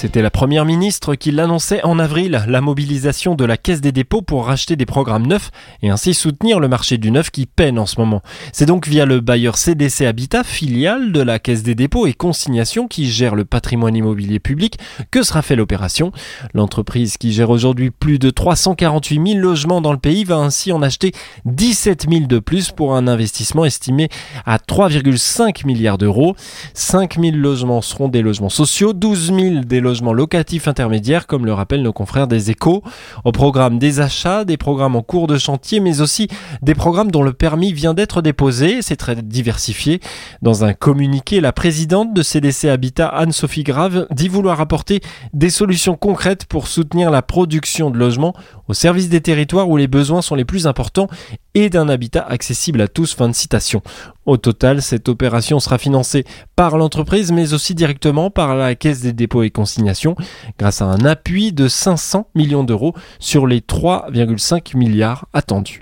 C'était la première ministre qui l'annonçait en avril, la mobilisation de la Caisse des dépôts pour racheter des programmes neufs et ainsi soutenir le marché du neuf qui peine en ce moment. C'est donc via le bailleur CDC Habitat, filiale de la Caisse des dépôts et consignation qui gère le patrimoine immobilier public, que sera fait l'opération. L'entreprise qui gère aujourd'hui plus de 348 000 logements dans le pays va ainsi en acheter 17 000 de plus pour un investissement estimé à 3,5 milliards d'euros. 5 000 logements seront des logements sociaux, 12 000 des logements logements locatifs intermédiaires, comme le rappellent nos confrères des échos. Au programme des achats, des programmes en cours de chantier, mais aussi des programmes dont le permis vient d'être déposé. C'est très diversifié. Dans un communiqué, la présidente de CDC Habitat, Anne-Sophie Grave, dit vouloir apporter des solutions concrètes pour soutenir la production de logements au service des territoires où les besoins sont les plus importants et d'un habitat accessible à tous. Fin de citation. Au total, cette opération sera financée par l'entreprise, mais aussi directement par la Caisse des dépôts et consignations, grâce à un appui de 500 millions d'euros sur les 3,5 milliards attendus.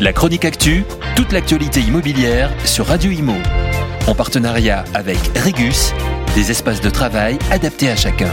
La chronique actu, toute l'actualité immobilière sur Radio Imo. En partenariat avec Regus, des espaces de travail adaptés à chacun.